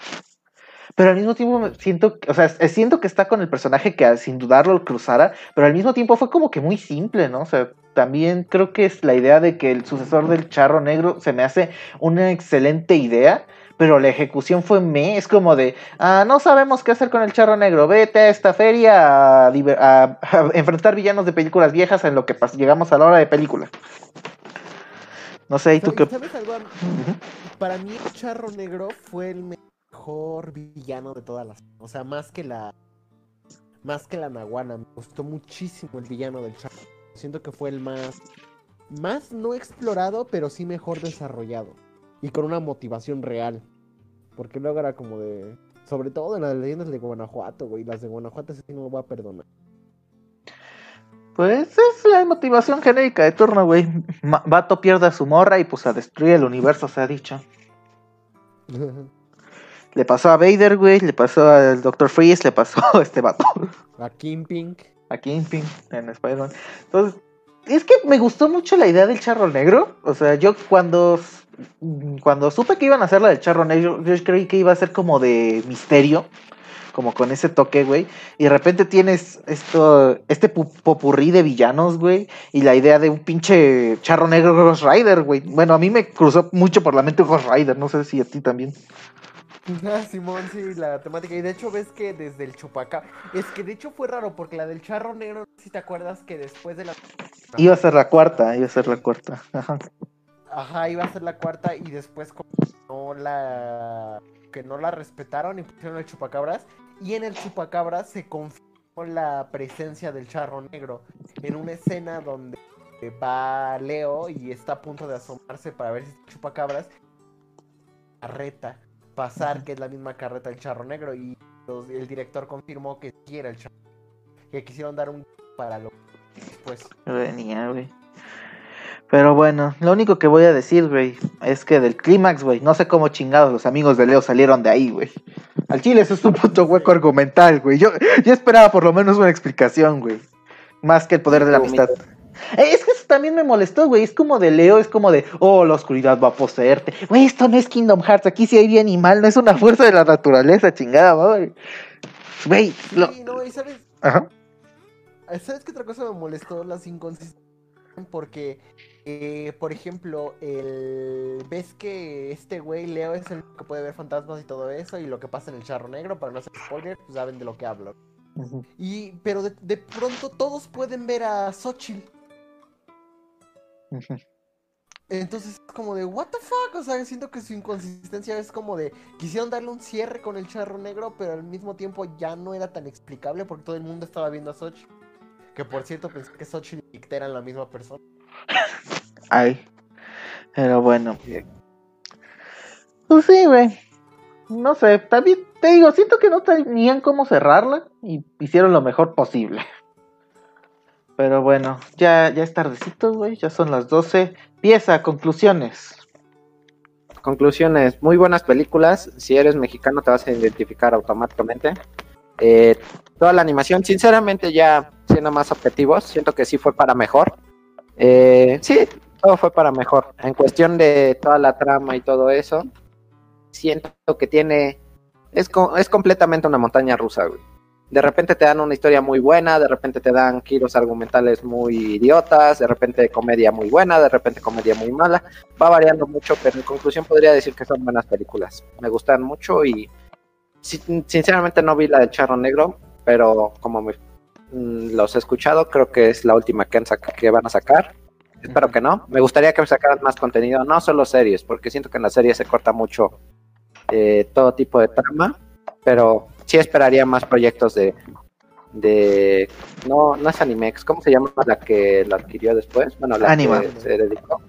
Pero al mismo tiempo siento, o sea, siento que está con el personaje que sin dudarlo lo cruzara, pero al mismo tiempo fue como que muy simple, ¿no? O sea, también creo que es la idea de que el sucesor del charro negro se me hace una excelente idea, pero la ejecución fue me, es como de, ah, no sabemos qué hacer con el charro negro, vete a esta feria a, diver- a- a enfrentar villanos de películas viejas en lo que llegamos a la hora de película. No sé, ¿y tú qué? ¿Sabes, sabes algo? Para mí el Charro Negro fue el mejor villano de todas las... O sea, más que la... Más que la Nahuana. Me gustó muchísimo el villano del Charro. Siento que fue el más... Más no explorado, pero sí mejor desarrollado. Y con una motivación real. Porque luego era como de... Sobre todo en las leyendas de Guanajuato, güey. Las de Guanajuato sí no me voy a perdonar. Pues es la motivación genérica de turno, güey. Vato pierde a su morra y pues a destruir el universo, se ha dicho. <laughs> Le pasó a Vader, güey, le pasó al Doctor Freeze, le pasó a este vato, A Kingpin. a Kingpin en Spider-Man. Entonces, es que me gustó mucho la idea del charro negro. O sea, yo cuando, cuando supe que iban a hacer la del charro negro, yo creí que iba a ser como de misterio. Como con ese toque, güey. Y de repente tienes esto, este pu- popurrí de villanos, güey. Y la idea de un pinche charro negro Ghost Rider, güey. Bueno, a mí me cruzó mucho por la mente Ghost Rider. No sé si a ti también. Ah, <laughs> Simón, sí, la temática. Y de hecho ves que desde el chupacabra. Es que de hecho fue raro porque la del charro negro, si te acuerdas que después de la. Iba a ser la cuarta, iba a ser la cuarta. Ajá. Ajá, iba a ser la cuarta y después como que no la. que no la respetaron y pusieron el chupacabras. Y en el chupacabras se confirmó la presencia del charro negro. En una escena donde va Leo y está a punto de asomarse para ver si es chupacabras. Carreta. Pasar, que es la misma carreta del charro negro. Y los- el director confirmó que sí era el charro. Que quisieron dar un para lo después. Venía, güey. Pero bueno, lo único que voy a decir, güey, es que del clímax, güey, no sé cómo chingados los amigos de Leo salieron de ahí, güey. Al chile eso es un puto hueco argumental, güey. Yo, yo esperaba por lo menos una explicación, güey. Más que el poder de la amistad. Eh, es que eso también me molestó, güey. Es como de Leo, es como de, oh, la oscuridad va a poseerte. Güey, esto no es Kingdom Hearts. Aquí sí hay bien y mal, no es una fuerza de la naturaleza, chingada, güey. Güey, lo... Sí, no, y sabes, Ajá. ¿Sabes qué otra cosa me molestó? Las inconsistencias. Porque, eh, por ejemplo, el... ves que este güey, Leo, es el que puede ver fantasmas y todo eso, y lo que pasa en el charro negro, para no hacer spoiler, pues saben de lo que hablo. Y, pero de, de pronto todos pueden ver a Xochitl. Entonces es como de, ¿What the fuck? O sea, siento que su inconsistencia es como de, quisieron darle un cierre con el charro negro, pero al mismo tiempo ya no era tan explicable porque todo el mundo estaba viendo a Xochitl. Que por cierto pensé que Xochitl y Icter eran la misma persona. Ay. Pero bueno. Pues sí, güey. No sé, también te digo, siento que no tenían cómo cerrarla y hicieron lo mejor posible. Pero bueno, ya, ya es tardecito, güey, ya son las 12. Pieza, conclusiones. Conclusiones, muy buenas películas. Si eres mexicano te vas a identificar automáticamente. Eh, toda la animación, sinceramente ya siendo más objetivos, siento que sí fue para mejor. Eh, sí, todo fue para mejor. En cuestión de toda la trama y todo eso, siento que tiene... Es, es completamente una montaña rusa, güey. De repente te dan una historia muy buena, de repente te dan giros argumentales muy idiotas, de repente comedia muy buena, de repente comedia muy mala. Va variando mucho, pero en conclusión podría decir que son buenas películas. Me gustan mucho y sin- sinceramente no vi la del Charro Negro, pero como me, mm, los he escuchado, creo que es la última que, han que van a sacar. Espero que no. Me gustaría que sacaran más contenido, no solo series, porque siento que en las series se corta mucho eh, todo tipo de trama, pero sí esperaría más proyectos de de no no es Animex, ¿cómo se llama la que la adquirió después? Bueno, la Anima. que se dedicó.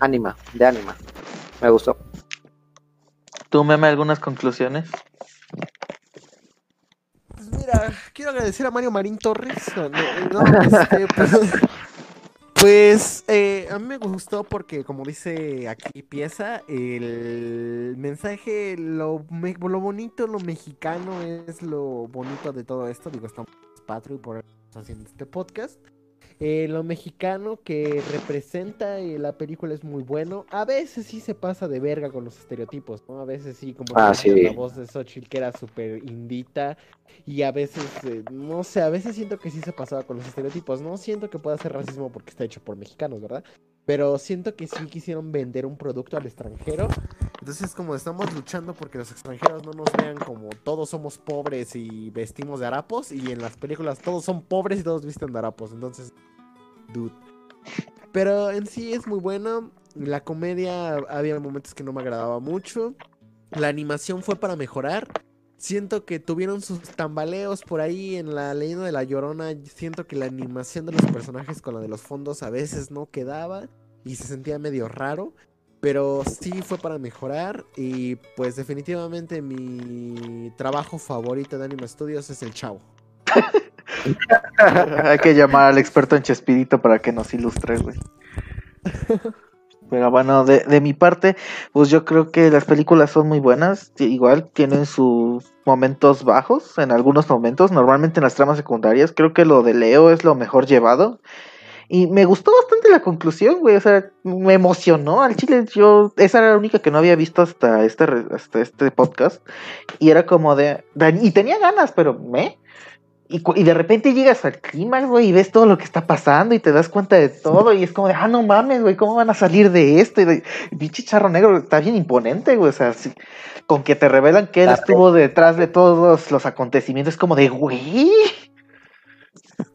Anima, de Anima. Me gustó. ¿Tú, Meme, algunas conclusiones? Pues mira, quiero agradecer a Mario Marín Torres. No, no, este, pues, pues, eh, a mí me gustó porque, como dice aquí pieza, el mensaje, lo, me- lo bonito, lo mexicano es lo bonito de todo esto. Digo, estamos patrio y por eso haciendo este podcast. Eh, lo mexicano que representa eh, la película es muy bueno. A veces sí se pasa de verga con los estereotipos, ¿no? A veces sí, como Ah, sí. la voz de Xochitl que era súper indita. Y a veces, eh, no sé, a veces siento que sí se pasaba con los estereotipos. No siento que pueda ser racismo porque está hecho por mexicanos, ¿verdad? Pero siento que sí quisieron vender un producto al extranjero. Entonces, como estamos luchando porque los extranjeros no nos vean como todos somos pobres y vestimos de harapos. Y en las películas todos son pobres y todos visten de harapos. Entonces, dude. Pero en sí es muy bueno. La comedia había momentos que no me agradaba mucho. La animación fue para mejorar. Siento que tuvieron sus tambaleos por ahí en la leyenda de la Llorona. Siento que la animación de los personajes con la de los fondos a veces no quedaba y se sentía medio raro. Pero sí fue para mejorar y pues definitivamente mi trabajo favorito de Anime Studios es el Chavo. <laughs> <laughs> Hay que llamar al experto en Chespirito para que nos ilustre, güey. Pero bueno, de, de mi parte, pues yo creo que las películas son muy buenas. Igual tienen sus momentos bajos en algunos momentos. Normalmente en las tramas secundarias. Creo que lo de Leo es lo mejor llevado. Y me gustó bastante la conclusión, güey. O sea, me emocionó. Al chile, yo. Esa era la única que no había visto hasta este, hasta este podcast. Y era como de. Y tenía ganas, pero me. Y, de repente llegas al clímax, güey, y ves todo lo que está pasando y te das cuenta de todo. Y es como de, ah, no mames, güey, ¿cómo van a salir de esto? Y de, pinche charro negro está bien imponente, güey. O sea, sí, con que te revelan que él estuvo detrás de todos los acontecimientos, es como de, güey.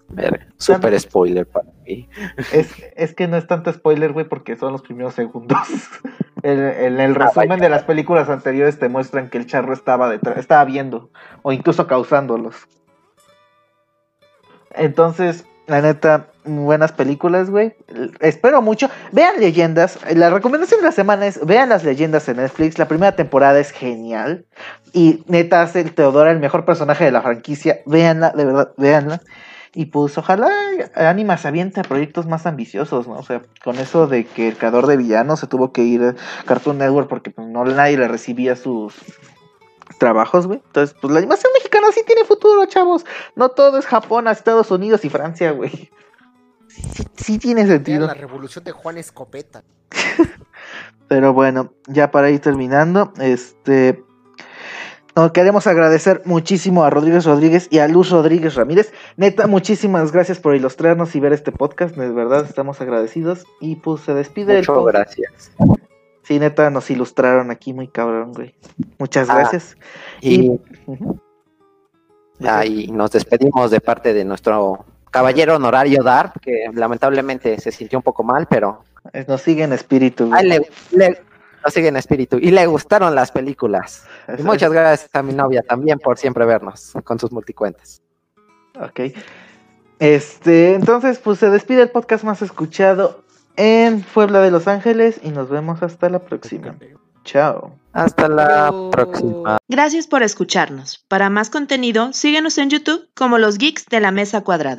Ver, <laughs> Super spoiler para mí. Es, es que no es tanto spoiler, güey, porque son los primeros segundos. <laughs> En el, el Ah, resumen de las películas anteriores te muestran que el charro estaba detrás, estaba viendo, o incluso causándolos. Entonces, la neta, buenas películas, güey. Espero mucho. Vean leyendas. La recomendación de la semana es vean las leyendas en Netflix. La primera temporada es genial. Y neta hace el Teodora el mejor personaje de la franquicia. Véanla, de verdad, véanla. Y pues ojalá Anima se aviente a proyectos más ambiciosos, ¿no? O sea, con eso de que el creador de villanos se tuvo que ir a Cartoon Network porque pues, no nadie le recibía sus trabajos, güey. Entonces, pues la animación mexicana sí tiene futuro, chavos. No todo es Japón, Estados Unidos y Francia, güey. Sí, sí tiene sentido. la revolución de Juan Escopeta. <laughs> Pero bueno, ya para ir terminando, este. no, queremos agradecer muchísimo a Rodríguez Rodríguez y a Luz Rodríguez Ramírez. Neta, muchísimas gracias por ilustrarnos y ver este podcast. De verdad, estamos agradecidos. Y pues se despide el Muchas gracias. Sí, neta, nos ilustraron aquí muy cabrón, güey. Muchas Ah. gracias. Y ahí nos despedimos de parte de nuestro caballero honorario Dart, que lamentablemente se sintió un poco mal, pero Nos sigue en espíritu. güey. le, le- nos sigue en espíritu y le gustaron las películas. Y muchas gracias a mi novia también por siempre vernos con sus multicuentas. Ok. Este, entonces, pues se despide el podcast más escuchado en Puebla de Los Ángeles y nos vemos hasta la próxima. Chao. Hasta la próxima. Gracias por escucharnos. Para más contenido, síguenos en YouTube como los Geeks de la Mesa Cuadrada.